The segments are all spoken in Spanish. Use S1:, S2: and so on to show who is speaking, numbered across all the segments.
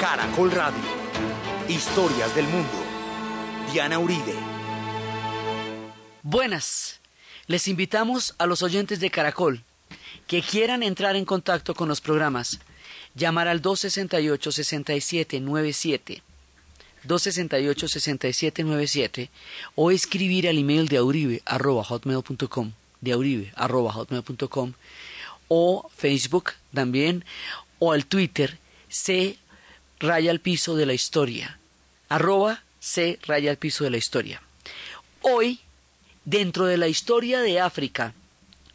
S1: Caracol Radio. Historias del mundo. Diana Uribe.
S2: Buenas. Les invitamos a los oyentes de Caracol que quieran entrar en contacto con los programas, llamar al 268-6797, 268-6797 o escribir al email de auribe arroba hotmail.com, de o Facebook también o al Twitter C raya al piso de la historia, arroba C raya al piso de la historia. Hoy, dentro de la historia de África,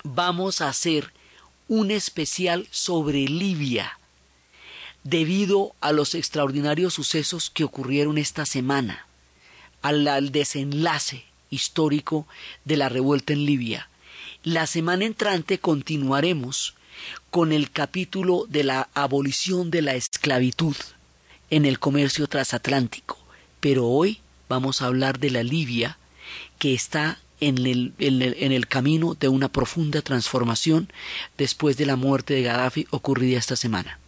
S2: vamos a hacer un especial sobre Libia, debido a los extraordinarios sucesos que ocurrieron esta semana, al, al desenlace histórico de la revuelta en Libia. La semana entrante continuaremos con el capítulo de la abolición de la esclavitud en el comercio transatlántico, pero hoy vamos a hablar de la Libia que está en el, en, el, en el, camino de una profunda transformación después de la muerte de Gaddafi ocurrida esta semana.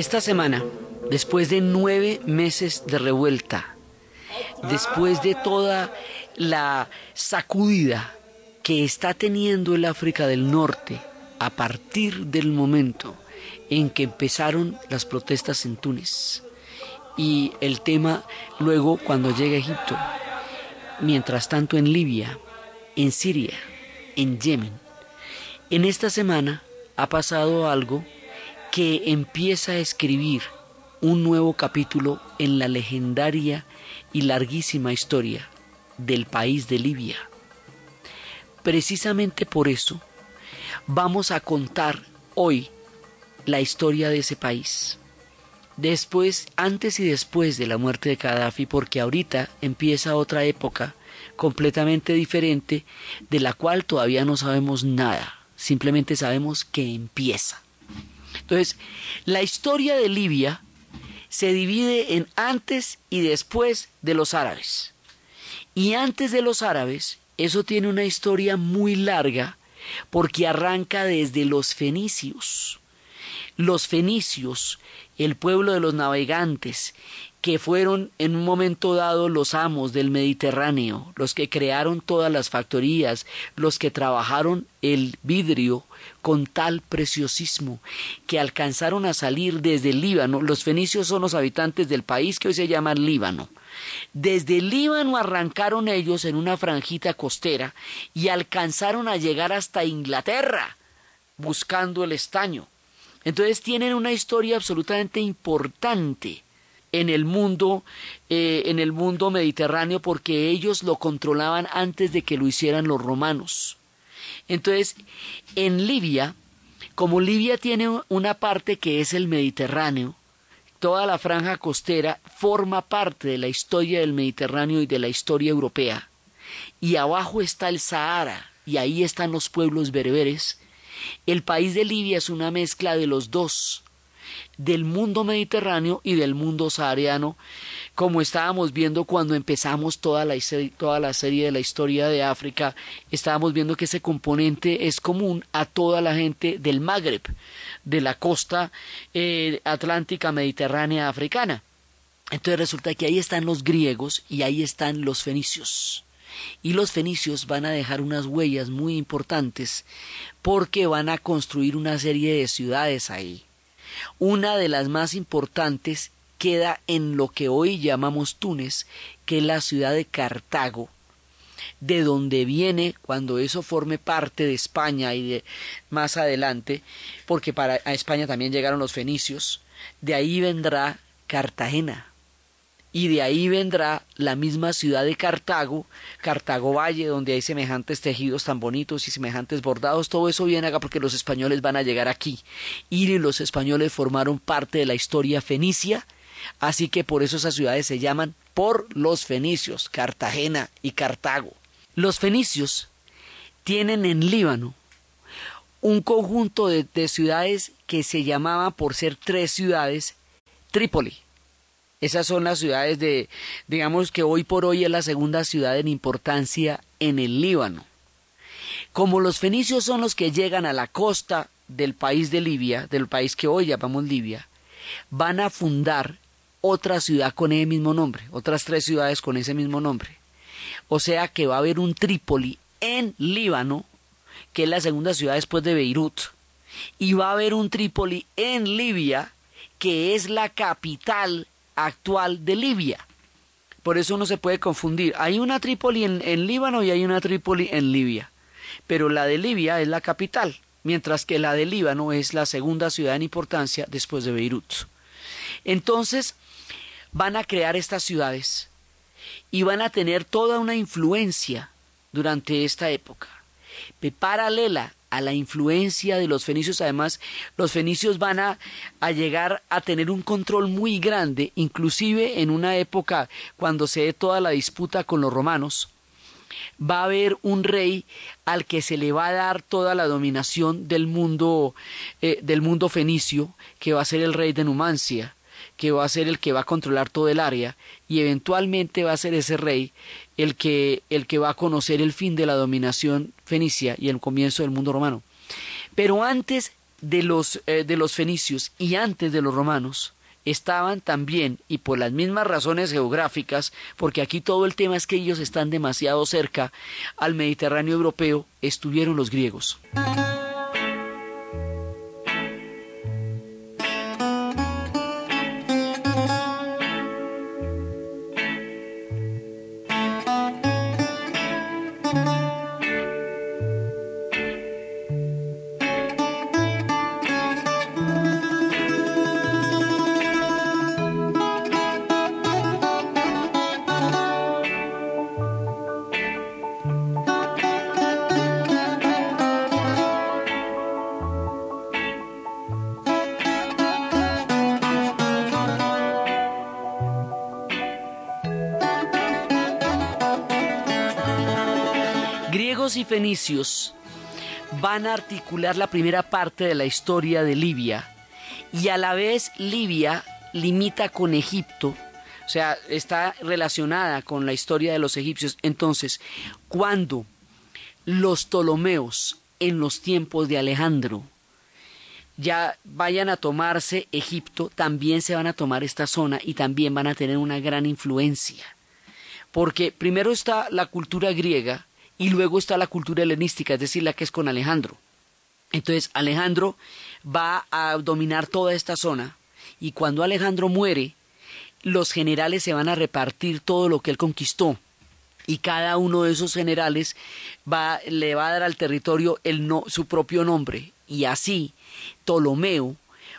S2: Esta semana, después de nueve meses de revuelta, después de toda la sacudida que está teniendo el África del Norte a partir del momento en que empezaron las protestas en Túnez y el tema luego cuando llega a Egipto, mientras tanto en Libia, en Siria, en Yemen, en esta semana ha pasado algo que empieza a escribir un nuevo capítulo en la legendaria y larguísima historia del país de Libia. Precisamente por eso vamos a contar hoy la historia de ese país. Después, antes y después de la muerte de Gaddafi, porque ahorita empieza otra época completamente diferente de la cual todavía no sabemos nada, simplemente sabemos que empieza. Entonces, la historia de Libia se divide en antes y después de los árabes. Y antes de los árabes, eso tiene una historia muy larga porque arranca desde los fenicios. Los fenicios, el pueblo de los navegantes, que fueron en un momento dado los amos del Mediterráneo, los que crearon todas las factorías, los que trabajaron el vidrio con tal preciosismo, que alcanzaron a salir desde el Líbano. Los fenicios son los habitantes del país que hoy se llama Líbano. Desde el Líbano arrancaron ellos en una franjita costera y alcanzaron a llegar hasta Inglaterra, buscando el estaño. Entonces tienen una historia absolutamente importante en el mundo eh, en el mundo mediterráneo porque ellos lo controlaban antes de que lo hicieran los romanos. Entonces, en Libia, como Libia tiene una parte que es el Mediterráneo, toda la franja costera forma parte de la historia del Mediterráneo y de la historia europea. Y abajo está el Sahara, y ahí están los pueblos bereberes. El país de Libia es una mezcla de los dos, del mundo mediterráneo y del mundo sahariano, como estábamos viendo cuando empezamos toda la, toda la serie de la historia de África, estábamos viendo que ese componente es común a toda la gente del Magreb, de la costa eh, atlántica mediterránea africana. Entonces resulta que ahí están los griegos y ahí están los fenicios. Y los fenicios van a dejar unas huellas muy importantes porque van a construir una serie de ciudades ahí. Una de las más importantes queda en lo que hoy llamamos Túnez, que es la ciudad de Cartago, de donde viene cuando eso forme parte de España y de más adelante, porque para España también llegaron los fenicios, de ahí vendrá Cartagena y de ahí vendrá la misma ciudad de Cartago, Cartago Valle, donde hay semejantes tejidos tan bonitos y semejantes bordados, todo eso viene acá porque los españoles van a llegar aquí. Y los españoles formaron parte de la historia fenicia, así que por eso esas ciudades se llaman por los fenicios, Cartagena y Cartago. Los fenicios tienen en Líbano un conjunto de, de ciudades que se llamaba por ser tres ciudades Trípoli, esas son las ciudades de, digamos que hoy por hoy es la segunda ciudad en importancia en el Líbano. Como los fenicios son los que llegan a la costa del país de Libia, del país que hoy llamamos Libia, van a fundar otra ciudad con ese mismo nombre, otras tres ciudades con ese mismo nombre. O sea que va a haber un Trípoli en Líbano, que es la segunda ciudad después de Beirut, y va a haber un Trípoli en Libia, que es la capital actual de Libia. Por eso uno se puede confundir. Hay una Trípoli en, Líbano y hay una Trípoli en Libia. Pero la de Libia es la capital, mientras que la de Líbano es la segunda ciudad en importancia después de Beirut. Entonces, van a crear estas ciudades y van a tener toda una influencia durante esta época. Paralela a la influencia de los fenicios. Además, los fenicios van a, llegar a tener un control muy grande, inclusive en una época cuando se dé toda la disputa con los romanos. Va a haber un rey al que se le va a dar toda la dominación del mundo, eh, del mundo fenicio, que va a ser el rey de Numancia que va a ser el que va a controlar todo el área y eventualmente va a ser ese rey el que, el que va a conocer el fin de la dominación fenicia y el comienzo del mundo romano. Pero antes de los, eh, de los fenicios y antes de los romanos, estaban también, y por las mismas razones geográficas, porque aquí todo el tema es que ellos están demasiado cerca al Mediterráneo europeo, estuvieron los griegos. Fenicios van a articular la primera parte de la historia de Libia y a la vez Libia limita con Egipto, o sea, está relacionada con la historia de los egipcios. Entonces, cuando los Ptolomeos en los tiempos de Alejandro ya vayan a tomarse Egipto, también se van a tomar esta zona y también van a tener una gran influencia. Porque primero está la cultura griega, y luego está la cultura helenística, es decir, la que es con Alejandro. Entonces Alejandro va a dominar toda esta zona y cuando Alejandro muere, los generales se van a repartir todo lo que él conquistó y cada uno de esos generales va, le va a dar al territorio el no, su propio nombre y así Ptolomeo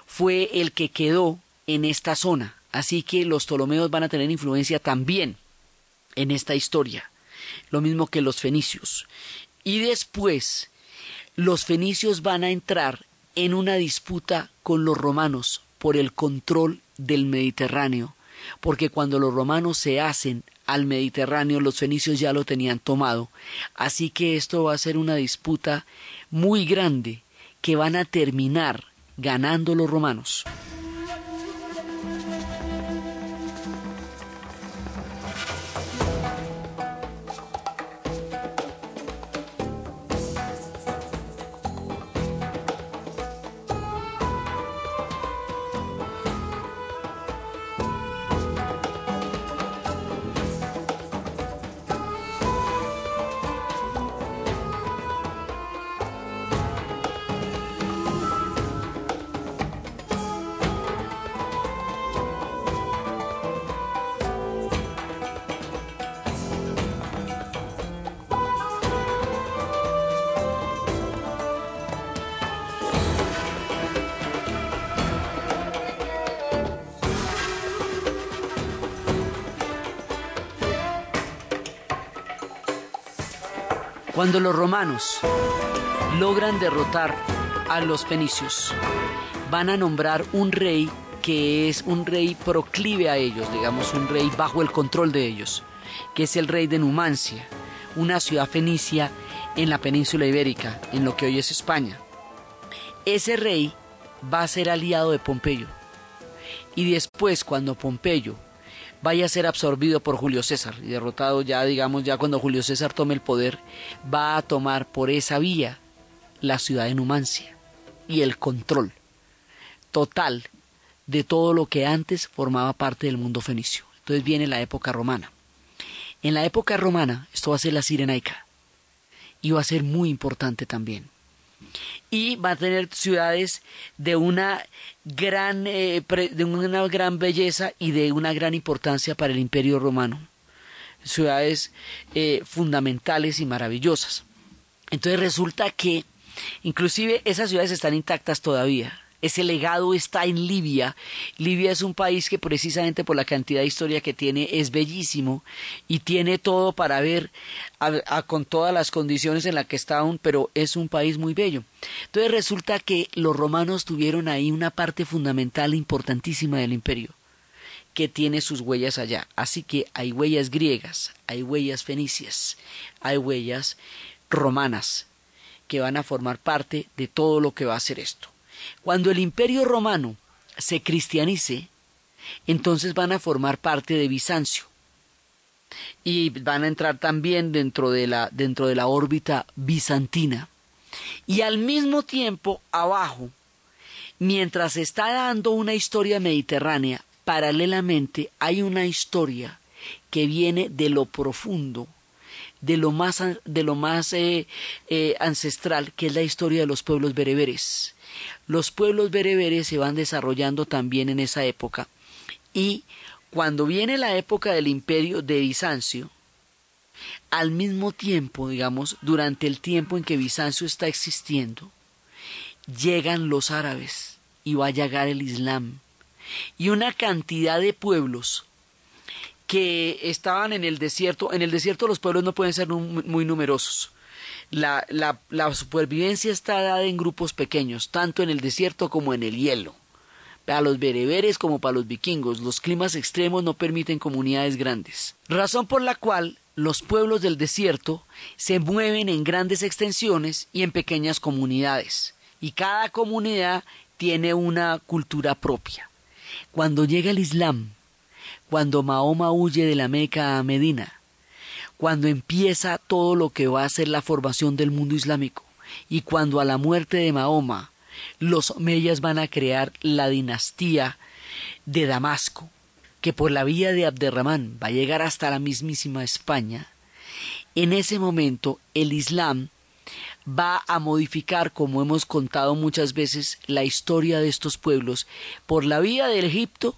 S2: fue el que quedó en esta zona. Así que los Ptolomeos van a tener influencia también en esta historia lo mismo que los fenicios. Y después los fenicios van a entrar en una disputa con los romanos por el control del Mediterráneo, porque cuando los romanos se hacen al Mediterráneo, los fenicios ya lo tenían tomado. Así que esto va a ser una disputa muy grande que van a terminar ganando los romanos. Cuando los romanos logran derrotar a los fenicios, van a nombrar un rey que es un rey proclive a ellos, digamos un rey bajo el control de ellos, que es el rey de Numancia, una ciudad fenicia en la península ibérica, en lo que hoy es España. Ese rey va a ser aliado de Pompeyo. Y después, cuando Pompeyo vaya a ser absorbido por Julio César y derrotado ya, digamos, ya cuando Julio César tome el poder, va a tomar por esa vía la ciudad de Numancia y el control total de todo lo que antes formaba parte del mundo fenicio. Entonces viene la época romana. En la época romana, esto va a ser la Sirenaica, y va a ser muy importante también. Y va a tener ciudades de una gran, eh, de una gran belleza y de una gran importancia para el imperio romano. Ciudades eh, fundamentales y maravillosas. Entonces resulta que inclusive esas ciudades están intactas todavía. Ese legado está en Libia. Libia es un país que precisamente por la cantidad de historia que tiene es bellísimo y tiene todo para ver con todas las condiciones en las que está aún, pero es un país muy bello. Entonces resulta que los romanos tuvieron ahí una parte fundamental importantísima del imperio que tiene sus huellas allá. Así que hay huellas griegas, hay huellas fenicias, hay huellas romanas que van a formar parte de todo lo que va a ser esto. Cuando el imperio romano se cristianice, entonces van a formar parte de Bizancio y van a entrar también dentro de la, dentro de la órbita bizantina. Y al mismo tiempo, abajo, mientras está dando una historia mediterránea, paralelamente hay una historia que viene de lo profundo, de lo más, de lo más eh, eh, ancestral, que es la historia de los pueblos bereberes. Los pueblos bereberes se van desarrollando también en esa época y cuando viene la época del imperio de Bizancio, al mismo tiempo, digamos, durante el tiempo en que Bizancio está existiendo, llegan los árabes y va a llegar el Islam y una cantidad de pueblos que estaban en el desierto, en el desierto los pueblos no pueden ser muy numerosos, la, la, la supervivencia está dada en grupos pequeños, tanto en el desierto como en el hielo. Para los bereberes como para los vikingos, los climas extremos no permiten comunidades grandes. Razón por la cual los pueblos del desierto se mueven en grandes extensiones y en pequeñas comunidades, y cada comunidad tiene una cultura propia. Cuando llega el Islam, cuando Mahoma huye de la Meca a Medina, cuando empieza todo lo que va a ser la formación del mundo islámico y cuando a la muerte de Mahoma los omeyas van a crear la dinastía de Damasco, que por la vía de Abderramán va a llegar hasta la mismísima España, en ese momento el Islam va a modificar, como hemos contado muchas veces, la historia de estos pueblos por la vía del Egipto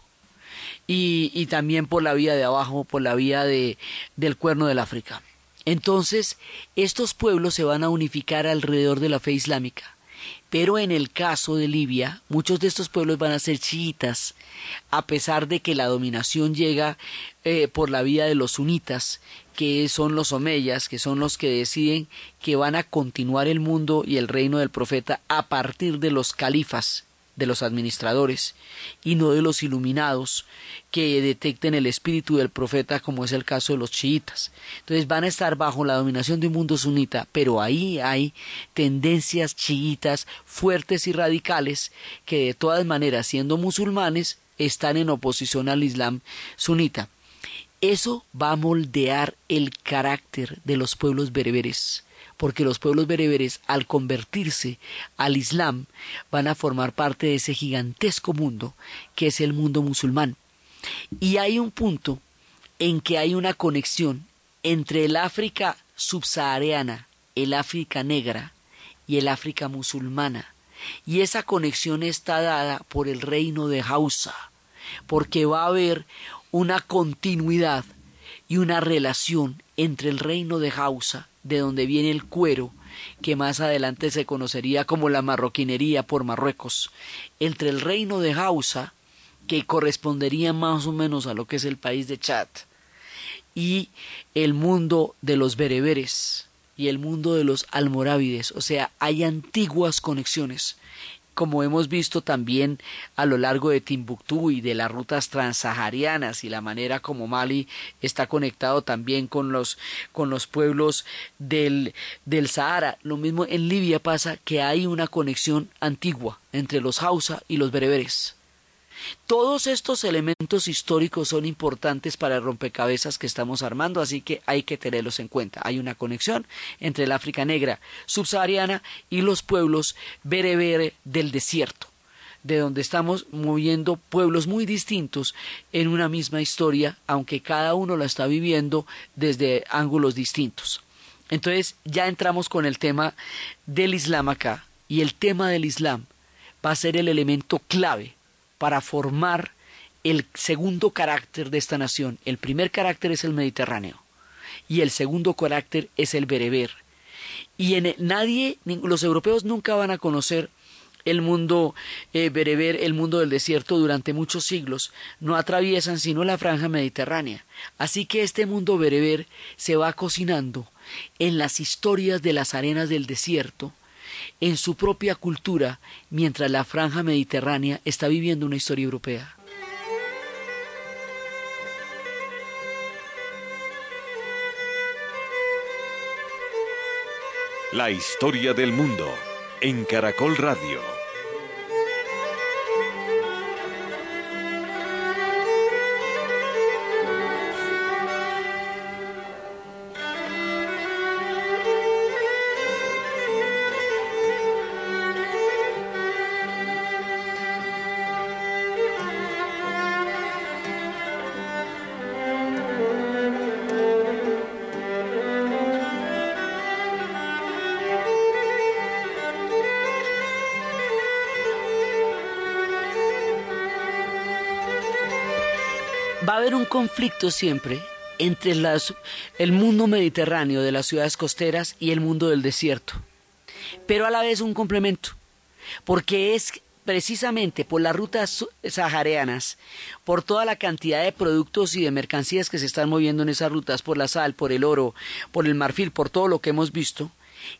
S2: y, también por la vía de abajo, por la vía de, del cuerno del África. Entonces, estos pueblos se van a unificar alrededor de la fe islámica. Pero en el caso de Libia, muchos de estos pueblos van a ser chiitas, a pesar de que la dominación llega eh, por la vía de los sunitas, que son los omeyas, que son los que deciden que van a continuar el mundo y el reino del profeta a partir de los califas, de los administradores y no de los iluminados que detecten el espíritu del profeta como es el caso de los chiitas. Entonces van a estar bajo la dominación de un mundo sunita, pero ahí hay tendencias chiitas fuertes y radicales que de todas maneras siendo musulmanes están en oposición al Islam sunita. Eso va a moldear el carácter de los pueblos bereberes porque los pueblos bereberes, al convertirse al Islam, van a formar parte de ese gigantesco mundo que es el mundo musulmán. Y hay un punto en que hay una conexión entre el África subsahariana, el África negra y el África musulmana. Y esa conexión está dada por el reino de Hausa, porque va a haber una continuidad y una relación entre el reino de Hausa de donde viene el cuero, que más adelante se conocería como la marroquinería por Marruecos, entre el reino de Hausa, que correspondería más o menos a lo que es el país de Chad, y el mundo de los bereberes, y el mundo de los almorávides, o sea, hay antiguas conexiones como hemos visto también a lo largo de Timbuktu y de las rutas transsaharianas y la manera como Mali está conectado también con los, con los pueblos del, del Sahara. Lo mismo en Libia pasa que hay una conexión antigua entre los Hausa y los bereberes. Todos estos elementos históricos son importantes para el rompecabezas que estamos armando, así que hay que tenerlos en cuenta. Hay una conexión entre el África negra subsahariana y los pueblos berebere del desierto de donde estamos moviendo pueblos muy distintos en una misma historia, aunque cada uno la está viviendo desde ángulos distintos. Entonces ya entramos con el tema del Islam acá, y el tema del Islam va a ser el elemento clave para formar el segundo carácter de esta nación. El primer carácter es el Mediterráneo y el segundo carácter es el bereber. Y en nadie, los europeos nunca van a conocer el mundo eh, bereber, el mundo del desierto durante muchos siglos, no atraviesan sino la franja mediterránea. Así que este mundo bereber se va cocinando en las historias de las arenas del desierto, en su propia cultura mientras la franja mediterránea está viviendo una historia europea.
S1: La historia del mundo en Caracol Radio.
S2: Haber un conflicto siempre entre el mundo mediterráneo de las ciudades costeras y el mundo del desierto, pero a la vez un complemento, porque es precisamente por las rutas saharianas, por toda la cantidad de productos y de mercancías que se están moviendo en esas rutas, por la sal, por el oro, por el marfil, por todo lo que hemos visto,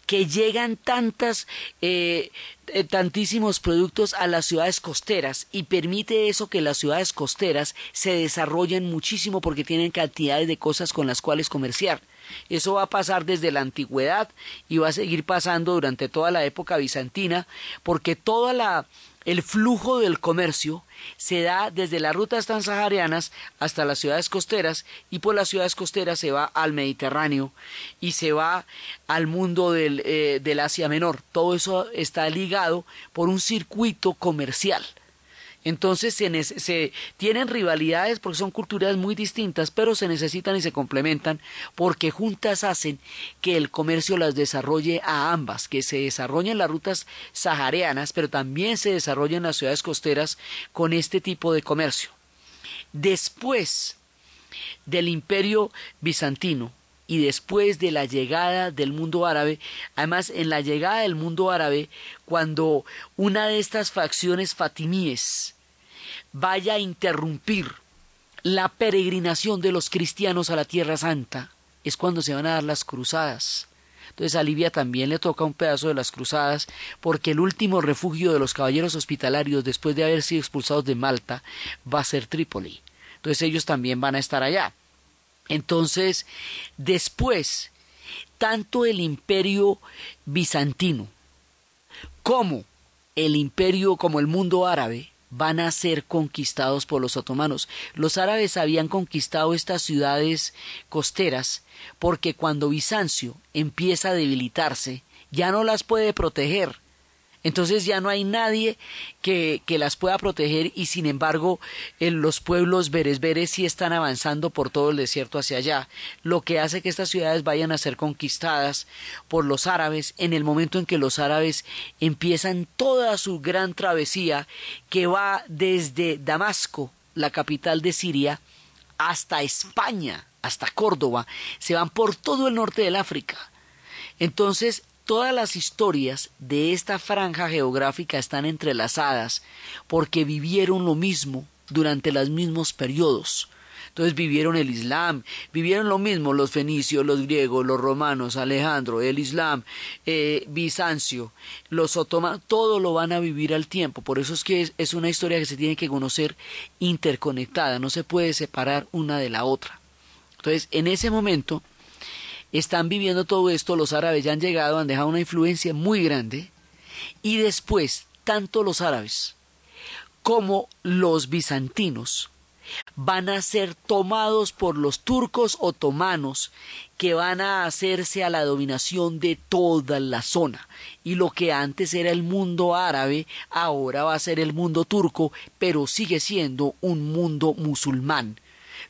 S2: que llegan tantas, eh, eh, tantísimos productos a las ciudades costeras y permite eso que las ciudades costeras se desarrollen muchísimo porque tienen cantidades de cosas con las cuales comerciar. Eso va a pasar desde la antigüedad y va a seguir pasando durante toda la época bizantina porque toda la el flujo del comercio se da desde las rutas transaharianas hasta las ciudades costeras y por las ciudades costeras se va al Mediterráneo y se va al mundo del, eh, del Asia Menor. Todo eso está ligado por un circuito comercial. Entonces se, se, tienen rivalidades porque son culturas muy distintas, pero se necesitan y se complementan porque juntas hacen que el comercio las desarrolle a ambas, que se desarrollen las rutas saharianas, pero también se desarrollen las ciudades costeras con este tipo de comercio. Después del imperio bizantino, y después de la llegada del mundo árabe, además en la llegada del mundo árabe, cuando una de estas facciones fatimíes vaya a interrumpir la peregrinación de los cristianos a la Tierra Santa, es cuando se van a dar las cruzadas. Entonces a Libia también le toca un pedazo de las cruzadas, porque el último refugio de los caballeros hospitalarios después de haber sido expulsados de Malta va a ser Trípoli. Entonces ellos también van a estar allá. Entonces, después, tanto el imperio bizantino como el imperio, como el mundo árabe, van a ser conquistados por los otomanos. Los árabes habían conquistado estas ciudades costeras porque cuando Bizancio empieza a debilitarse, ya no las puede proteger entonces ya no hay nadie que, que las pueda proteger y sin embargo en los pueblos beresberes sí están avanzando por todo el desierto hacia allá, lo que hace que estas ciudades vayan a ser conquistadas por los árabes en el momento en que los árabes empiezan toda su gran travesía que va desde Damasco, la capital de Siria, hasta España, hasta Córdoba, se van por todo el norte del África. Entonces, Todas las historias de esta franja geográfica están entrelazadas porque vivieron lo mismo durante los mismos periodos. Entonces vivieron el Islam, vivieron lo mismo los fenicios, los griegos, los romanos, Alejandro, el Islam, eh, Bizancio, los otomanos, todo lo van a vivir al tiempo. Por eso es que es una historia que se tiene que conocer interconectada, no se puede separar una de la otra. Entonces, en ese momento, están viviendo todo esto, los árabes ya han llegado, han dejado una influencia muy grande, y después, tanto los árabes como los bizantinos van a ser tomados por los turcos otomanos que van a hacerse a la dominación de toda la zona. Y lo que antes era el mundo árabe, ahora va a ser el mundo turco, pero sigue siendo un mundo musulmán.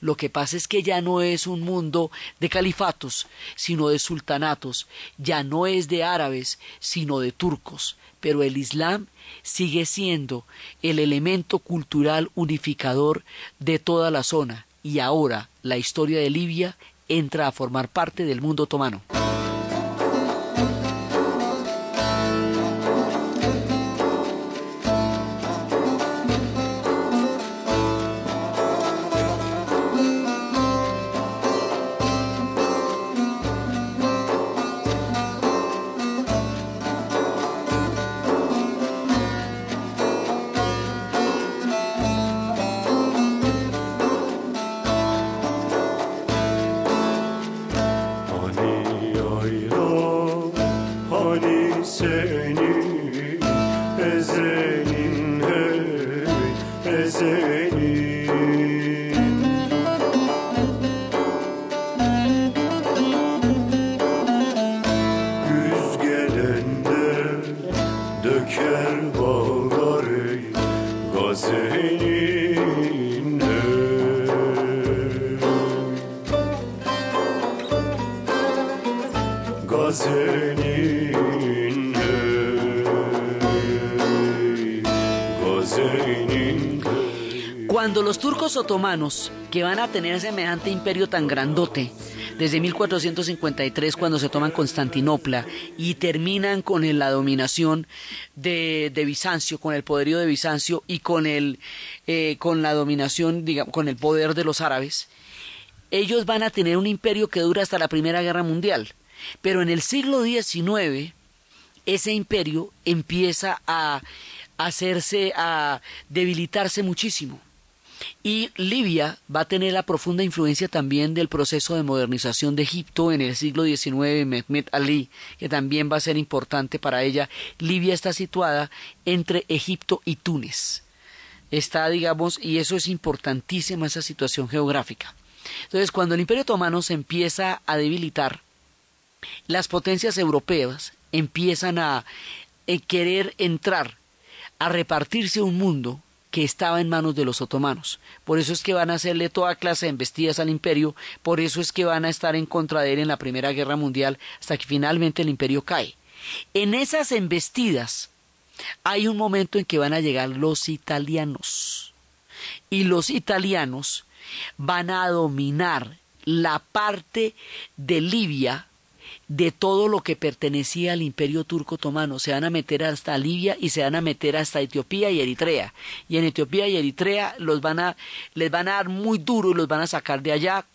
S2: Lo que pasa es que ya no es un mundo de califatos, sino de sultanatos, ya no es de árabes, sino de turcos. Pero el Islam sigue siendo el elemento cultural unificador de toda la zona y ahora la historia de Libia entra a formar parte del mundo otomano. Cuando los turcos otomanos, que van a tener semejante imperio tan grandote, desde 1453 cuando se toman Constantinopla y terminan con la dominación de, Bizancio, con el poderío de Bizancio y con, el, eh, con la dominación, digamos, con el poder de los árabes, ellos van a tener un imperio que dura hasta la Primera Guerra Mundial. Pero en el siglo XIX, ese imperio empieza a hacerse, a debilitarse muchísimo. Y Libia va a tener la profunda influencia también del proceso de modernización de Egipto en el siglo XIX, Mehmet Ali, que también va a ser importante para ella. Libia está situada entre Egipto y Túnez. Está, digamos, y eso es importantísima esa situación geográfica. Entonces, cuando el Imperio Otomano se empieza a debilitar, las potencias europeas empiezan a eh, querer entrar a repartirse un mundo que estaba en manos de los otomanos. Por eso es que van a hacerle toda clase de embestidas al imperio, por eso es que van a estar en contra de él en la Primera Guerra Mundial, hasta que finalmente el imperio cae. En esas embestidas hay un momento en que van a llegar los italianos. Y los italianos van a dominar la parte de Libia de todo lo que pertenecía al imperio turco otomano. Se van a meter hasta Libia y se van a meter hasta Etiopía y Eritrea. Y en Etiopía y Eritrea los van a, les van a dar muy duro y los van a sacar de allá,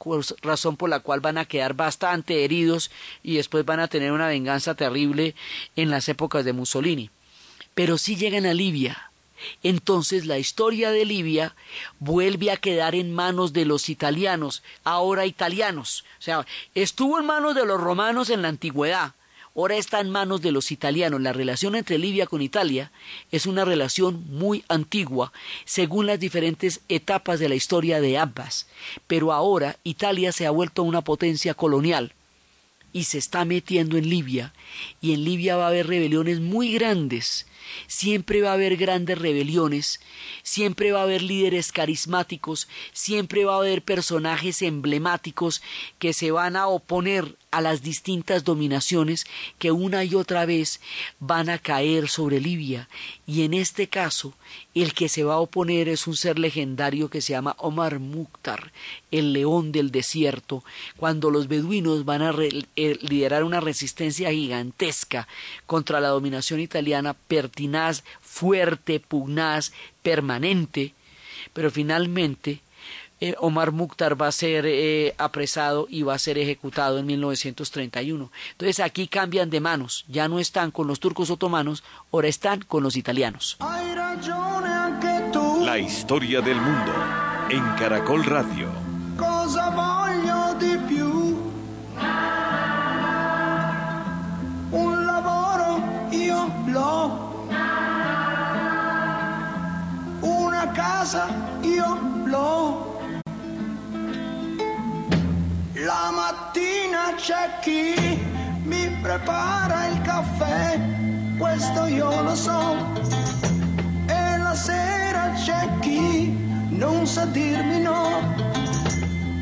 S2: razón por la cual van a quedar bastante heridos y después van a tener una venganza terrible en las épocas de Mussolini. Pero si llegan a Libia, entonces la historia de Libia vuelve a quedar en manos de los italianos, ahora italianos. O sea, estuvo en manos de los romanos en la antigüedad, ahora está en manos de los italianos. La relación entre Libia con Italia es una relación muy antigua, según las diferentes etapas de la historia de Abbas. Pero ahora Italia se ha vuelto una potencia colonial y se está metiendo en Libia, y en Libia va a haber rebeliones muy grandes Siempre va a haber grandes rebeliones, siempre va a haber líderes carismáticos, siempre va a haber personajes emblemáticos que se van a oponer a las distintas dominaciones que una y otra vez van a caer sobre Libia. Y en este caso, el que se va a oponer es un ser legendario que se llama Omar Mukhtar, el león del desierto, cuando los beduinos van a eh, liderar una resistencia gigantesca contra la dominación italiana, pertinaz, fuerte, pugnaz, permanente, pero finalmente eh, Omar Mukhtar va a ser eh, apresado y va a ser ejecutado en 1931. Entonces aquí cambian de manos, ya no están con los turcos otomanos, ahora están con los italianos.
S1: La historia del mundo en Caracol Radio.
S3: Casa io l'ho. La mattina c'è chi mi prepara il caffè, questo io lo so. E la sera c'è chi non sa dirmi no.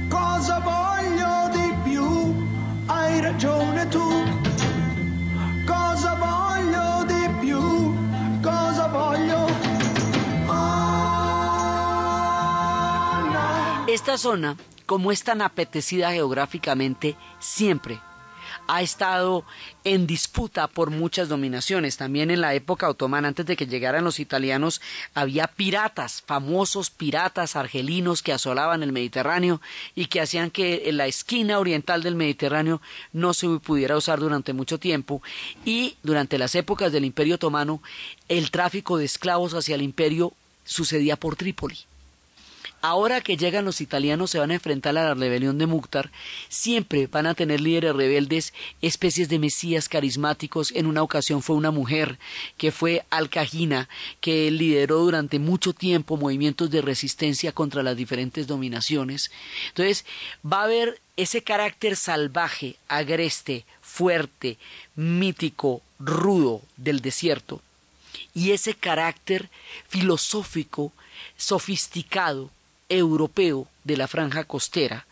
S3: Cosa voglio di più? Hai ragione tu.
S2: Zona, como es tan apetecida geográficamente, siempre ha estado en disputa por muchas dominaciones. También en la época otomana, antes de que llegaran los italianos, había piratas, famosos piratas argelinos que asolaban el Mediterráneo y que hacían que la esquina oriental del Mediterráneo no se pudiera usar durante mucho tiempo. Y durante las épocas del Imperio Otomano, el tráfico de esclavos hacia el imperio sucedía por Trípoli. Ahora que llegan los italianos se van a enfrentar a la rebelión de Mukhtar, siempre van a tener líderes rebeldes, especies de mesías carismáticos. En una ocasión fue una mujer que fue Al-Kahina, que lideró durante mucho tiempo movimientos de resistencia contra las diferentes dominaciones. Entonces, va a haber ese carácter salvaje, agreste, fuerte, mítico, rudo del desierto y ese carácter filosófico, sofisticado, europeo de la franja costera,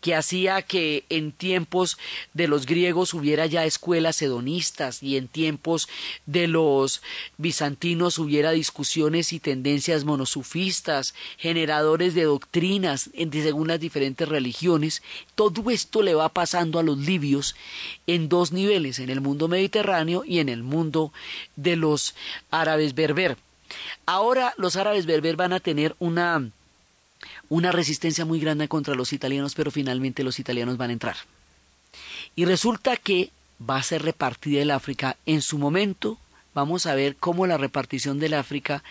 S2: que hacía que en tiempos de los griegos hubiera ya escuelas hedonistas y en tiempos de los bizantinos hubiera discusiones y tendencias monosufistas, generadores de doctrinas según las diferentes religiones, todo esto le va pasando a los libios en dos niveles, en el mundo mediterráneo y en el mundo de los árabes berber. Ahora los árabes berber van a tener una una resistencia muy grande contra los italianos, pero finalmente los italianos van a entrar. Y resulta que va a ser repartida el África. En su momento vamos a ver cómo la repartición del África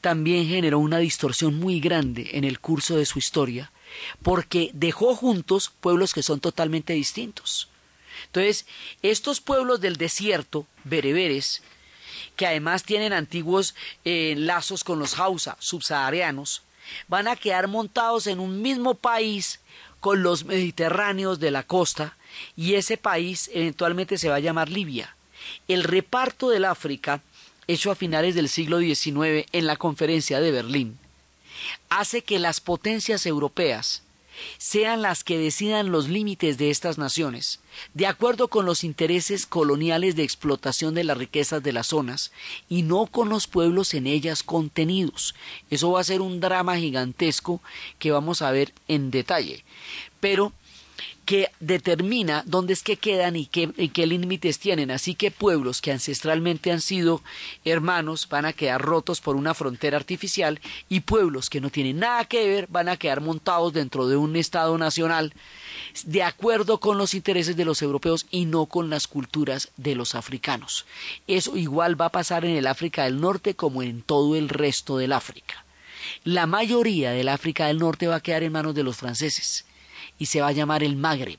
S2: también generó una distorsión muy grande en el curso de su historia, porque dejó juntos pueblos que son totalmente distintos. Entonces, estos pueblos del desierto, bereberes, que además tienen antiguos eh, lazos con los Hausa subsaharianos, van a quedar montados en un mismo país con los mediterráneos de la costa y ese país eventualmente se va a llamar Libia. El reparto del África, hecho a finales del siglo XIX en la conferencia de Berlín, hace que las potencias europeas sean las que decidan los límites de estas naciones, de acuerdo con los intereses coloniales de explotación de las riquezas de las zonas, y no con los pueblos en ellas contenidos. Eso va a ser un drama gigantesco que vamos a ver en detalle. Pero que determina dónde es que quedan y qué, límites tienen. Así que pueblos que ancestralmente han sido hermanos van a quedar rotos por una frontera artificial y pueblos que no tienen nada que ver van a quedar montados dentro de un Estado nacional de acuerdo con los intereses de los europeos y no con las culturas de los africanos. Eso igual va a pasar en el África del Norte como en todo el resto del África. La mayoría del África del Norte va a quedar en manos de los franceses y se va a llamar el Magreb.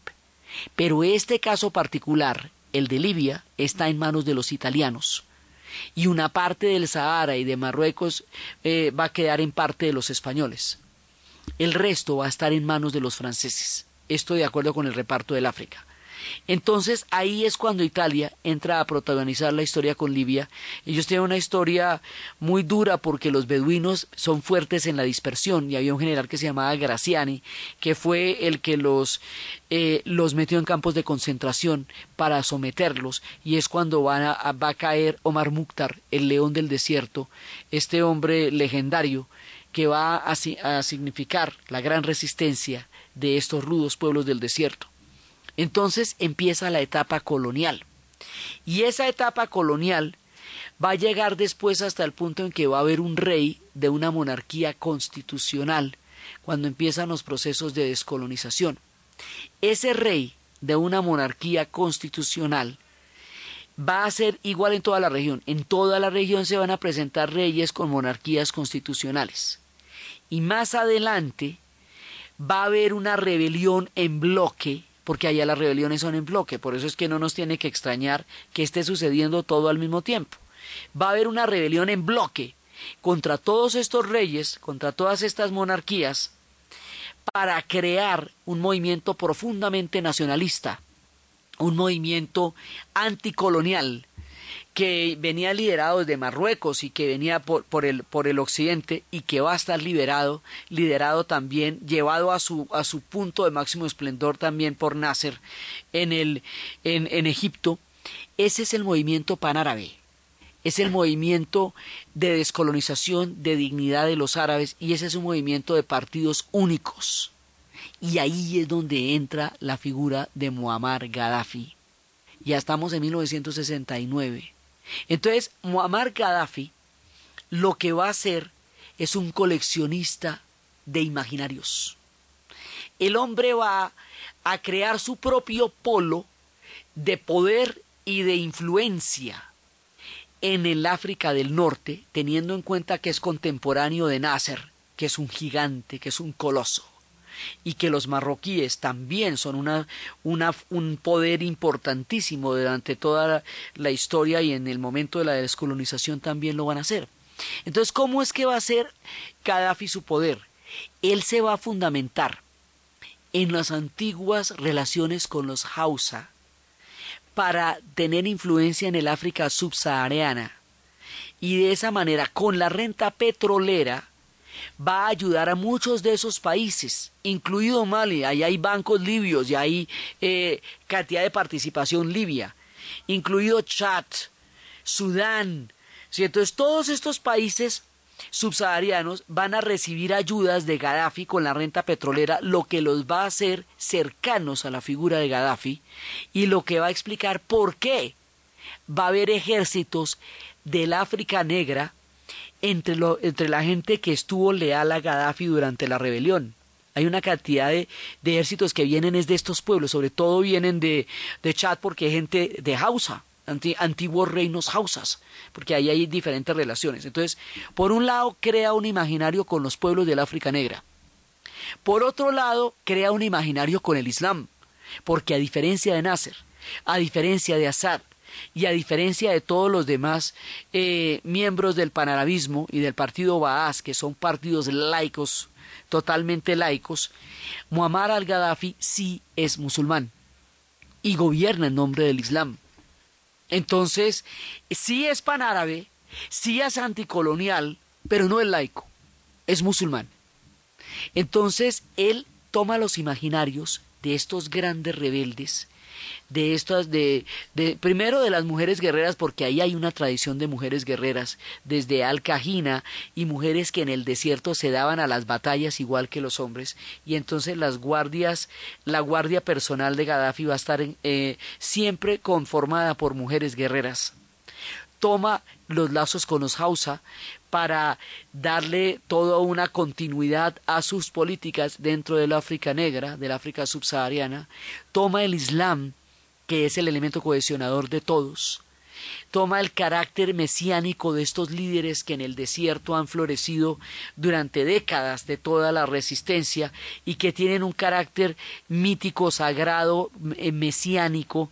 S2: Pero este caso particular, el de Libia, está en manos de los italianos. Y una parte del Sahara y de Marruecos eh, va a quedar en parte de los españoles. El resto va a estar en manos de los franceses. Esto de acuerdo con el reparto del África. Entonces ahí es cuando Italia entra a protagonizar la historia con Libia. Ellos tienen una historia muy dura porque los beduinos son fuertes en la dispersión y había un general que se llamaba Graciani que fue el que los, eh, los metió en campos de concentración para someterlos y es cuando va a caer Omar Mukhtar, el león del desierto, este hombre legendario que va a significar la gran resistencia de estos rudos pueblos del desierto. Entonces empieza la etapa colonial. Y esa etapa colonial va a llegar después hasta el punto en que va a haber un rey de una monarquía constitucional cuando empiezan los procesos de descolonización. Ese rey de una monarquía constitucional va a ser igual en toda la región. En toda la región se van a presentar reyes con monarquías constitucionales. Y más adelante va a haber una rebelión en bloque, porque allá las rebeliones son en bloque, por eso es que no nos tiene que extrañar que esté sucediendo todo al mismo tiempo. Va a haber una rebelión en bloque contra todos estos reyes, contra todas estas monarquías, para crear un movimiento profundamente nacionalista, un movimiento anticolonial que venía liderado desde Marruecos y que venía por, el, por el occidente y que va a estar liberado, liderado también, llevado a su, a su punto de máximo esplendor también por Nasser en, el, en, en Egipto. Ese es el movimiento panárabe es el movimiento de descolonización, de dignidad de los árabes, y ese es un movimiento de partidos únicos. Y ahí es donde entra la figura de Muammar Gaddafi. Ya estamos en 1969. Entonces, Muammar Gaddafi lo que va a hacer es un coleccionista de imaginarios. El hombre va a crear su propio polo de poder y de influencia en el África del Norte, teniendo en cuenta que es contemporáneo de Nasser, que es un gigante, que es un coloso, y que los marroquíes también son un poder importantísimo durante toda la historia y en el momento de la descolonización también lo van a hacer. Entonces, ¿cómo es que va a ser Gaddafi su poder? Él se va a fundamentar en las antiguas relaciones con los Hausa, para tener influencia en el África subsahariana. Y de esa manera, con la renta petrolera, va a ayudar a muchos de esos países, incluido Mali, ahí hay bancos libios y hay eh, cantidad de participación libia, incluido Chad, Sudán. Entonces todos estos países subsaharianos van a recibir ayudas de Gaddafi con la renta petrolera, lo que los va a hacer cercanos a la figura de Gaddafi y lo que va a explicar por qué va a haber ejércitos del África negra entre, la gente que estuvo leal a Gaddafi durante la rebelión. Hay una cantidad de, ejércitos que vienen es de estos pueblos, sobre todo vienen de, de Chad porque hay gente de Hausa, antiguos reinos hausas, porque ahí hay diferentes relaciones. Entonces, por un lado, crea un imaginario con los pueblos del África Negra. Por otro lado, crea un imaginario con el Islam, porque a diferencia de Nasser, a diferencia de Assad, y a diferencia de todos los demás eh, miembros del panarabismo y del partido Baas, que son partidos laicos, totalmente laicos, Muammar al-Gaddafi sí es musulmán y gobierna en nombre del Islam. Entonces, sí es panárabe, sí es anticolonial, pero no es laico, es musulmán. Entonces, él toma los imaginarios de estos grandes rebeldes de estas de, de primero de las mujeres guerreras porque ahí hay una tradición de mujeres guerreras desde Al Cajina y mujeres que en el desierto se daban a las batallas igual que los hombres y entonces las guardias la guardia personal de Gaddafi va a estar eh, siempre conformada por mujeres guerreras. Toma los lazos con los Hausa para darle toda una continuidad a sus políticas dentro del África negra, del África subsahariana, toma el Islam, que es el elemento cohesionador de todos, toma el carácter mesiánico de estos líderes que en el desierto han florecido durante décadas de toda la resistencia y que tienen un carácter mítico, sagrado, eh, mesiánico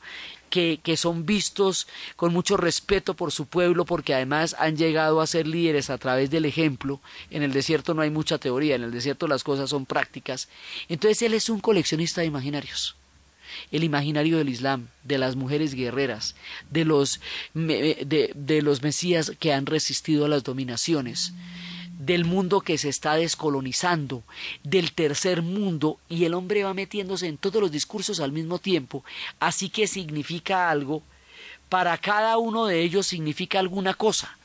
S2: que, son vistos con mucho respeto por su pueblo porque además han llegado a ser líderes a través del ejemplo. En el desierto no hay mucha teoría, en el desierto las cosas son prácticas. Entonces él es un coleccionista de imaginarios el imaginario del Islam, de las mujeres guerreras, de los, de, los mesías que han resistido a las dominaciones del mundo que se está descolonizando, del tercer mundo, y el hombre va metiéndose en todos los discursos al mismo tiempo, así que significa algo, para cada uno de ellos significa alguna cosa.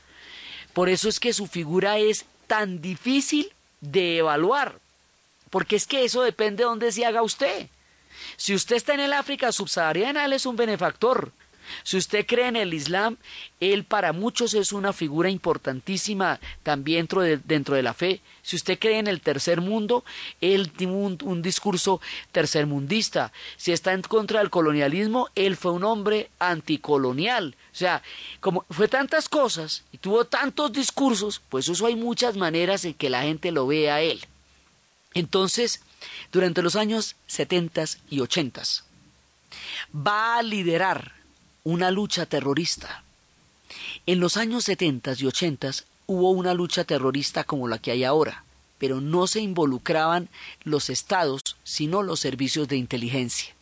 S2: Por eso es que su figura es tan difícil de evaluar, porque es que eso depende de dónde se haga usted. Si usted está en el África subsahariana, él es un benefactor. Si usted cree en el Islam, él para muchos es una figura importantísima también dentro de, la fe. Si usted cree en el tercer mundo, él tiene un, discurso tercermundista. Si está en contra del colonialismo, él fue un hombre anticolonial. O sea, como fue tantas cosas y tuvo tantos discursos, pues eso hay muchas maneras en que la gente lo vea a él. Entonces, durante los años 70 y 80, va a liderar una lucha terrorista. En los años 70 y 80 hubo una lucha terrorista como la que hay ahora, pero no se involucraban los estados, sino los servicios de inteligencia.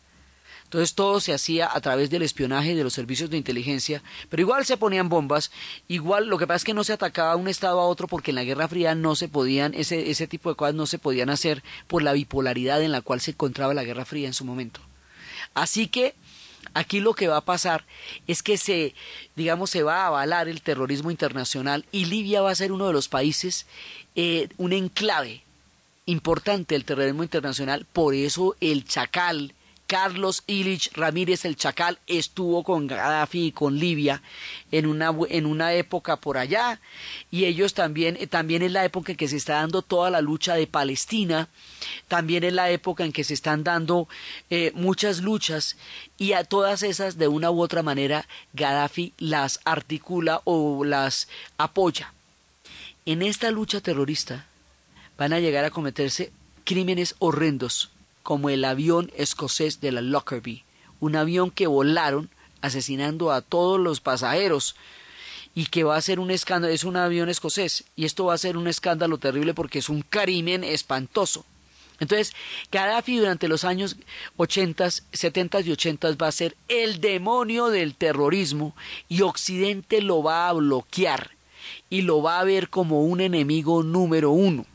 S2: Entonces todo se hacía a través del espionaje de los servicios de inteligencia, pero igual se ponían bombas, igual lo que pasa es que no se atacaba un estado a otro porque en la Guerra Fría no se podían, ese, ese tipo de cosas no se podían hacer por la bipolaridad en la cual se encontraba la Guerra Fría en su momento. Así que Aquí lo que va a pasar es que se, digamos, se va a avalar el terrorismo internacional y Libia va a ser uno de los países, eh, un enclave importante del terrorismo internacional. Por eso el Chacal, Carlos Ilich Ramírez el Chacal estuvo con Gaddafi y con Libia en una, en una época por allá. Y ellos también, también es la época en que se está dando toda la lucha de Palestina, también es la época en que se están dando eh, muchas luchas. Y a todas esas de una u otra manera Gaddafi las articula o las apoya. En esta lucha terrorista van a llegar a cometerse crímenes horrendos como el avión escocés de la Lockerbie, un avión que volaron asesinando a todos los pasajeros y que va a ser un escándalo, es un avión escocés y esto va a ser un escándalo terrible porque es un crimen espantoso. Entonces, Gaddafi durante los años 80, 70 y 80 va a ser el demonio del terrorismo y Occidente lo va a bloquear y lo va a ver como un enemigo número uno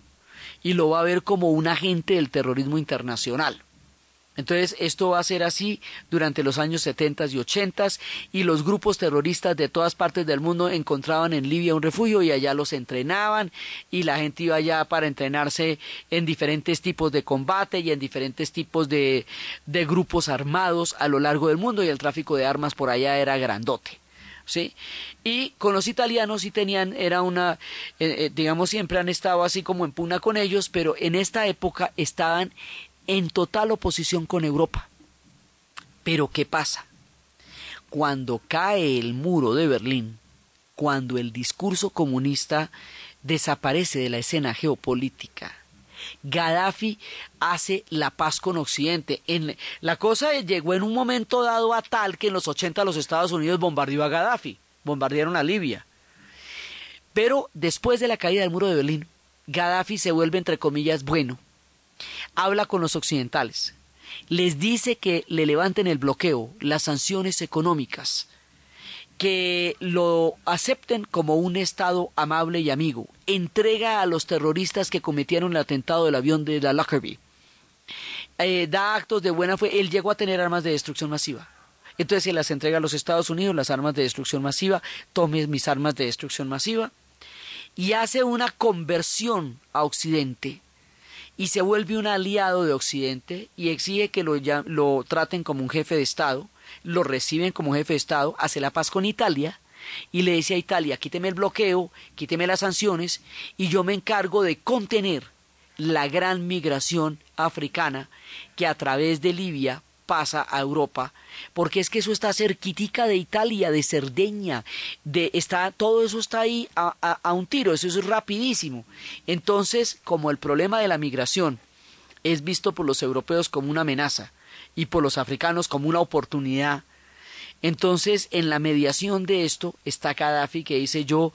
S2: y lo va a ver como un agente del terrorismo internacional. Entonces, esto va a ser así durante los años 70 y 80 y los grupos terroristas de todas partes del mundo encontraban en Libia un refugio y allá los entrenaban y la gente iba allá para entrenarse en diferentes tipos de combate y en diferentes tipos de, de grupos armados a lo largo del mundo y el tráfico de armas por allá era grandote. ¿Sí? Y con los italianos sí tenían, era una, eh, eh, digamos, siempre han estado así como en puna con ellos, pero en esta época estaban en total oposición con Europa. Pero ¿qué pasa? Cuando cae el muro de Berlín, cuando el discurso comunista desaparece de la escena geopolítica, Gaddafi hace la paz con Occidente. En, la cosa llegó en un momento dado a tal que en los 80 los Estados Unidos bombardeó a Gaddafi, bombardearon a Libia. Pero después de la caída del muro de Berlín, Gaddafi se vuelve, entre comillas, bueno. Habla con los occidentales. Les dice que le levanten el bloqueo, las sanciones económicas, que lo acepten como un Estado amable y amigo. Entrega a los terroristas que cometieron el atentado del avión de la Lockerbie. Eh, da actos de buena fe. Él llegó a tener armas de destrucción masiva. Entonces se las entrega a los Estados Unidos, las armas de destrucción masiva. Tome mis armas de destrucción masiva. Y hace una conversión a Occidente y se vuelve un aliado de Occidente y exige que lo, lo traten como un jefe de Estado lo reciben como jefe de Estado, hace la paz con Italia y le dice a Italia, quíteme el bloqueo, quíteme las sanciones y yo me encargo de contener la gran migración africana que a través de Libia pasa a Europa, porque es que eso está cerquitica de Italia, de Cerdeña, de está todo eso está ahí a, a un tiro, eso es rapidísimo. Entonces, como el problema de la migración es visto por los europeos como una amenaza, y por los africanos como una oportunidad. Entonces, en la mediación de esto está Gaddafi que dice yo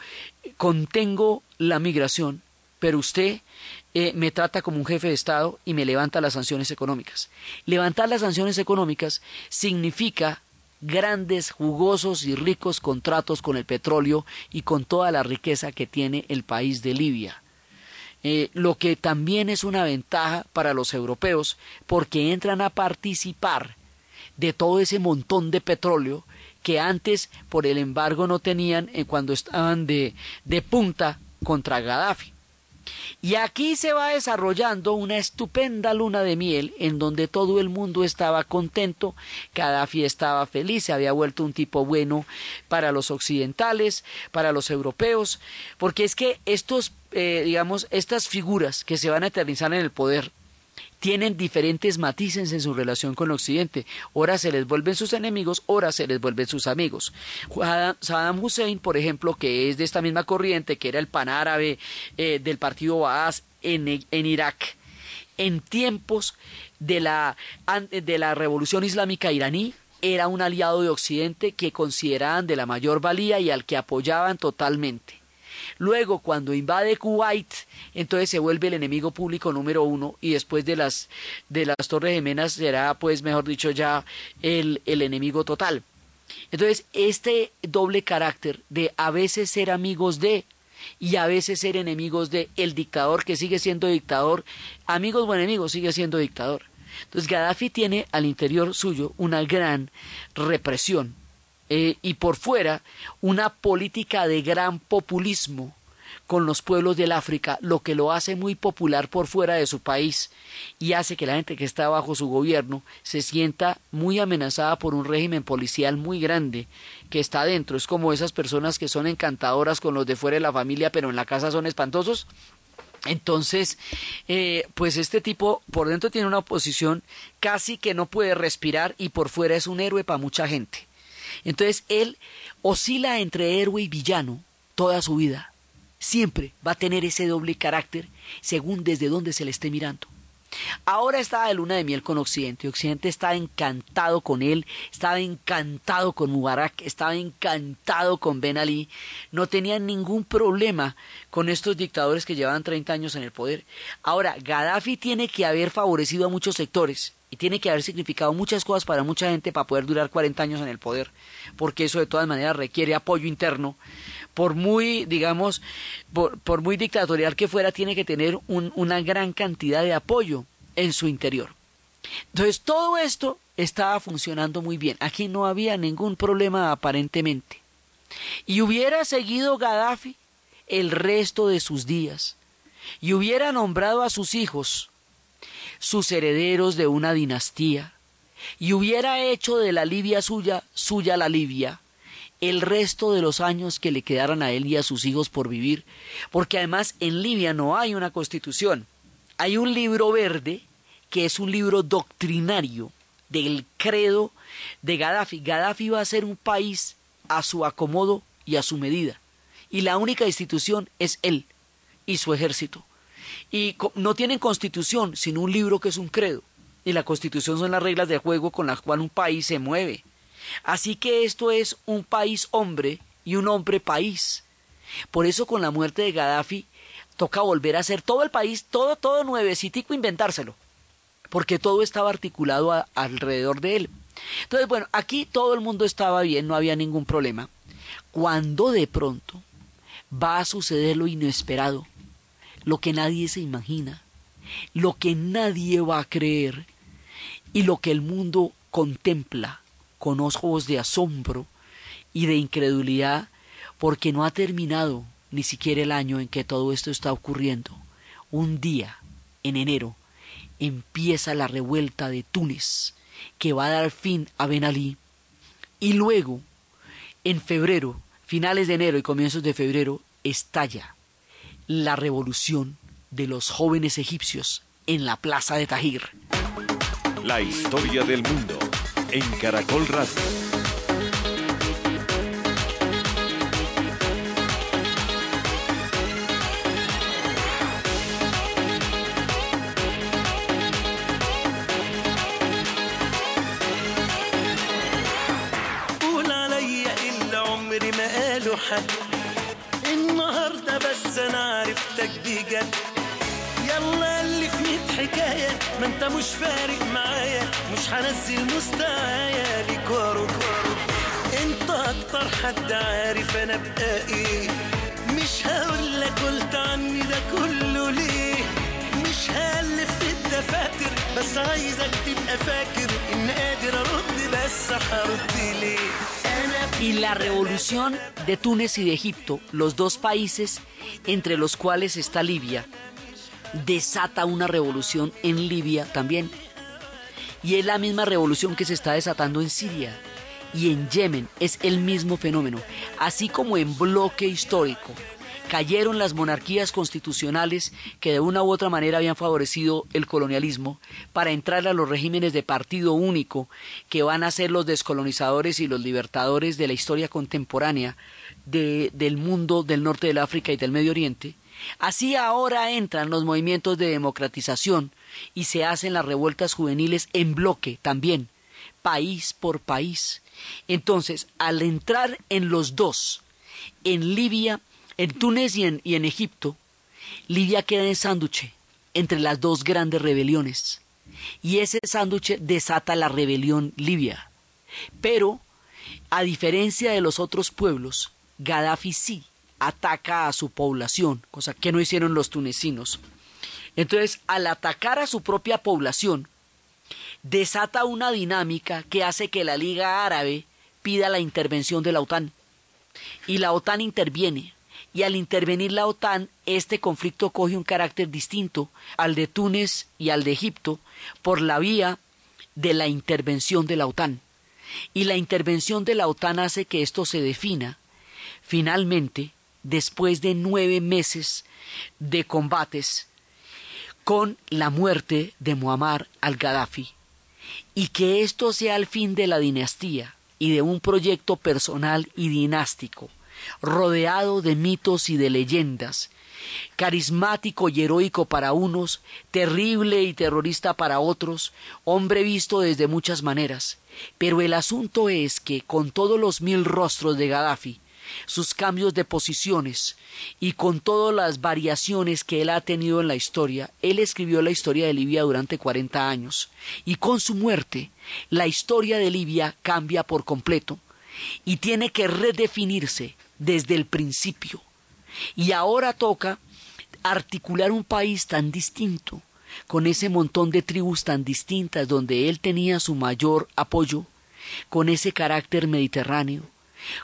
S2: contengo la migración, pero usted eh, me trata como un jefe de Estado y me levanta las sanciones económicas. Levantar las sanciones económicas significa grandes, jugosos y ricos contratos con el petróleo y con toda la riqueza que tiene el país de Libia. Eh, lo que también es una ventaja para los europeos porque entran a participar de todo ese montón de petróleo que antes por el embargo no tenían eh, cuando estaban de, de punta contra Gaddafi Y aquí se va desarrollando una estupenda luna de miel en donde todo el mundo estaba contento, Gaddafi estaba feliz, se había vuelto un tipo bueno para los occidentales, para los europeos, porque es que estos, eh, digamos, estas figuras que se van a eternizar en el poder, tienen diferentes matices en su relación con Occidente. Ora se les vuelven sus enemigos, ora se les vuelven sus amigos. Saddam Hussein, por ejemplo, que es de esta misma corriente, que era el panárabe eh, del partido Baas en, en Irak, en tiempos de la, de la revolución islámica iraní, era un aliado de Occidente que consideraban de la mayor valía y al que apoyaban totalmente. Luego, cuando invade Kuwait, entonces se vuelve el enemigo público número uno y después de las, de las Torres Gemelas será, pues, mejor dicho, ya el, el enemigo total. Entonces, este doble carácter de a veces ser amigos de y a veces ser enemigos de el dictador que sigue siendo dictador, amigos o enemigos sigue siendo dictador. Entonces Gaddafi tiene al interior suyo una gran represión eh, y por fuera una política de gran populismo con los pueblos del África, lo que lo hace muy popular por fuera de su país y hace que la gente que está bajo su gobierno se sienta muy amenazada por un régimen policial muy grande que está dentro. Es como esas personas que son encantadoras con los de fuera de la familia, pero en la casa son espantosos. Entonces, eh, pues este tipo por dentro tiene una oposición casi que no puede respirar y por fuera es un héroe para mucha gente. Entonces él oscila entre héroe y villano toda su vida. Siempre va a tener ese doble carácter según desde dónde se le esté mirando. Ahora está de luna de miel con Occidente. Occidente está encantado con él, estaba encantado con Mubarak, estaba encantado con Ben Ali. No tenían ningún problema con estos dictadores que llevaban 30 años en el poder. Ahora, Gaddafi tiene que haber favorecido a muchos sectores y tiene que haber significado muchas cosas para mucha gente para poder durar 40 años en el poder, porque eso de todas maneras requiere apoyo interno. Por muy, digamos, por, muy dictatorial que fuera, tiene que tener una gran cantidad de apoyo en su interior. Entonces, todo esto estaba funcionando muy bien. Aquí no había ningún problema aparentemente. Y hubiera seguido Gaddafi el resto de sus días, y hubiera nombrado a sus hijos sus herederos de una dinastía, y hubiera hecho de la Libia suya, suya la Libia, el resto de los años que le quedaran a él y a sus hijos por vivir, porque además en Libia no hay una constitución, hay un libro verde que es un libro doctrinario del credo de Gaddafi. Gaddafi va a ser un país a su acomodo y a su medida, y la única institución es él y su ejército y no tienen constitución, sino un libro que es un credo. Y la constitución son las reglas de juego con las cuales un país se mueve. Así que esto es un país hombre y un hombre país. Por eso con la muerte de Gaddafi toca volver a hacer todo el país, todo, todo nuevecitico, inventárselo. Porque todo estaba articulado alrededor de él. Entonces, bueno, aquí todo el mundo estaba bien, no había ningún problema. Cuando de pronto va a suceder lo inesperado lo que nadie se imagina, lo que nadie va a creer y lo que el mundo contempla con ojos de asombro y de incredulidad porque no ha terminado ni siquiera el año en que todo esto está ocurriendo. Un día, en enero, empieza la revuelta de Túnez, que va a dar fin a Ben Ali, y luego, en febrero, finales de enero y comienzos de febrero, estalla la revolución de los jóvenes egipcios en la plaza de Tahir.
S1: La historia del mundo en Caracol Radio.
S3: ما انت مش فارق معايا مش هنزل مستوايا ليك واروك انت اكتر حد عارف انا بقى ايه مش هقول لك قلت عني ده كله ليه مش هالف في الدفاتر بس عايزك تبقى فاكر ان قادر ارد بس هرد ليه انا
S2: Y la revolución de Túnez y de Egipto, los dos países entre los cuales está Libia, desata una revolución en Libia también. Y es la misma revolución que se está desatando en Siria y en Yemen. Es el mismo fenómeno. Así como en bloque histórico cayeron las monarquías constitucionales que de una u otra manera habían favorecido el colonialismo para entrar a los regímenes de partido único que van a ser los descolonizadores y los libertadores de la historia contemporánea del mundo del norte del África y del Medio Oriente, así ahora entran los movimientos de democratización y se hacen las revueltas juveniles en bloque también, país por país. Entonces, al entrar en los dos, en Libia en Túnez y en, Egipto, Libia queda en sánduche entre las dos grandes rebeliones. Y ese sánduche desata la rebelión libia. Pero, a diferencia de los otros pueblos, Gaddafi sí ataca a su población, cosa que no hicieron los tunecinos. Entonces, al atacar a su propia población, desata una dinámica que hace que la Liga Árabe pida la intervención de la OTAN. Y la OTAN interviene y al intervenir la OTAN, este conflicto coge un carácter distinto al de Túnez y al de Egipto por la vía de la intervención de la OTAN. Y la intervención de la OTAN hace que esto se defina finalmente después de nueve meses de combates con la muerte de Muammar al-Gaddafi y que esto sea el fin de la dinastía y de un proyecto personal y dinástico rodeado de mitos y de leyendas, carismático y heroico para unos, terrible y terrorista para otros, hombre visto desde muchas maneras. Pero el asunto es que, con todos los mil rostros de Gaddafi, sus cambios de posiciones y con todas las variaciones que él ha tenido en la historia, él escribió la historia de Libia durante cuarenta años, y con su muerte, la historia de Libia cambia por completo, y tiene que redefinirse desde el principio. Y ahora toca articular un país tan distinto, con ese montón de tribus tan distintas donde él tenía su mayor apoyo, con ese carácter mediterráneo,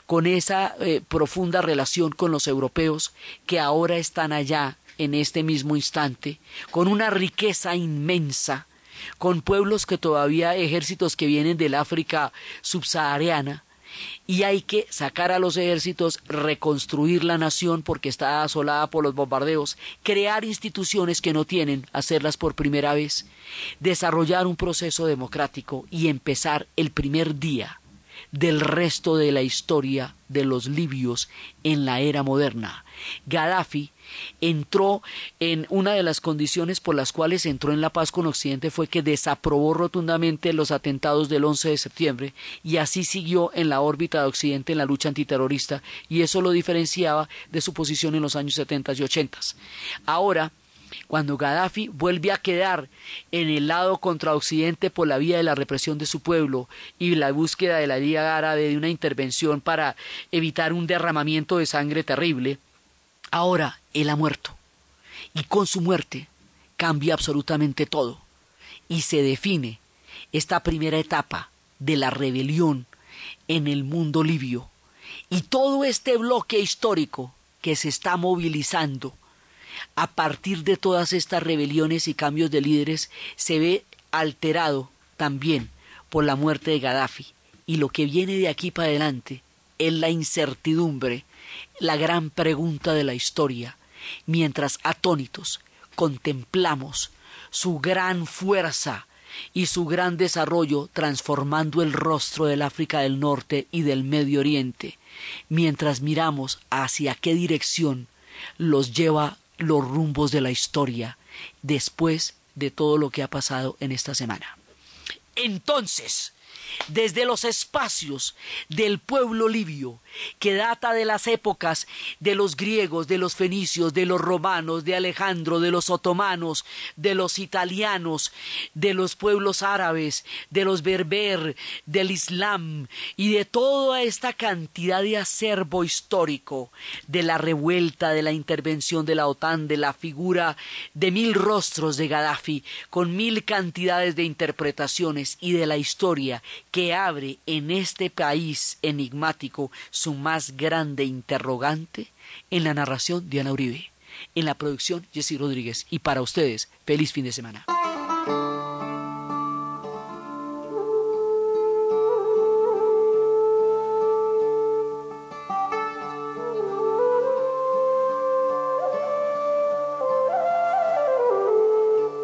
S2: con esa eh, profunda relación con los europeos que ahora están allá en este mismo instante, con una riqueza inmensa, con pueblos que todavía ejércitos que vienen del África subsahariana, y hay que sacar a los ejércitos, reconstruir la nación porque está asolada por los bombardeos, crear instituciones que no tienen, hacerlas por primera vez, desarrollar un proceso democrático y empezar el primer día del resto de la historia de los libios en la era moderna. Gaddafi entró en una de las condiciones por las cuales entró en la paz con Occidente fue que desaprobó rotundamente los atentados del 11 de septiembre y así siguió en la órbita de Occidente en la lucha antiterrorista y eso lo diferenciaba de su posición en los años 70 y 80. Ahora, cuando Gaddafi vuelve a quedar en el lado contra Occidente por la vía de la represión de su pueblo y la búsqueda de la Liga Árabe de una intervención para evitar un derramamiento de sangre terrible, ahora él ha muerto. Y con su muerte cambia absolutamente todo y se define esta primera etapa de la rebelión en el mundo libio. Y todo este bloque histórico que se está movilizando a partir de todas estas rebeliones y cambios de líderes se ve alterado también por la muerte de Gaddafi. Y lo que viene de aquí para adelante es la incertidumbre, la gran pregunta de la historia, mientras atónitos contemplamos su gran fuerza y su gran desarrollo transformando el rostro del África del Norte y del Medio Oriente, mientras miramos hacia qué dirección los lleva los rumbos de la historia después de todo lo que ha pasado en esta semana. Entonces, desde los espacios del pueblo libio, que data de las épocas de los griegos, de los fenicios, de los romanos, de Alejandro, de los otomanos, de los italianos, de los pueblos árabes, de los berber, del Islam y de toda esta cantidad de acervo histórico, de la revuelta, de la intervención de la OTAN, de la figura de mil rostros de Gaddafi, con mil cantidades de interpretaciones y de la historia que abre en este país enigmático su más grande interrogante en la narración Diana Uribe, en la producción Jessy Rodríguez y para ustedes, feliz fin de semana.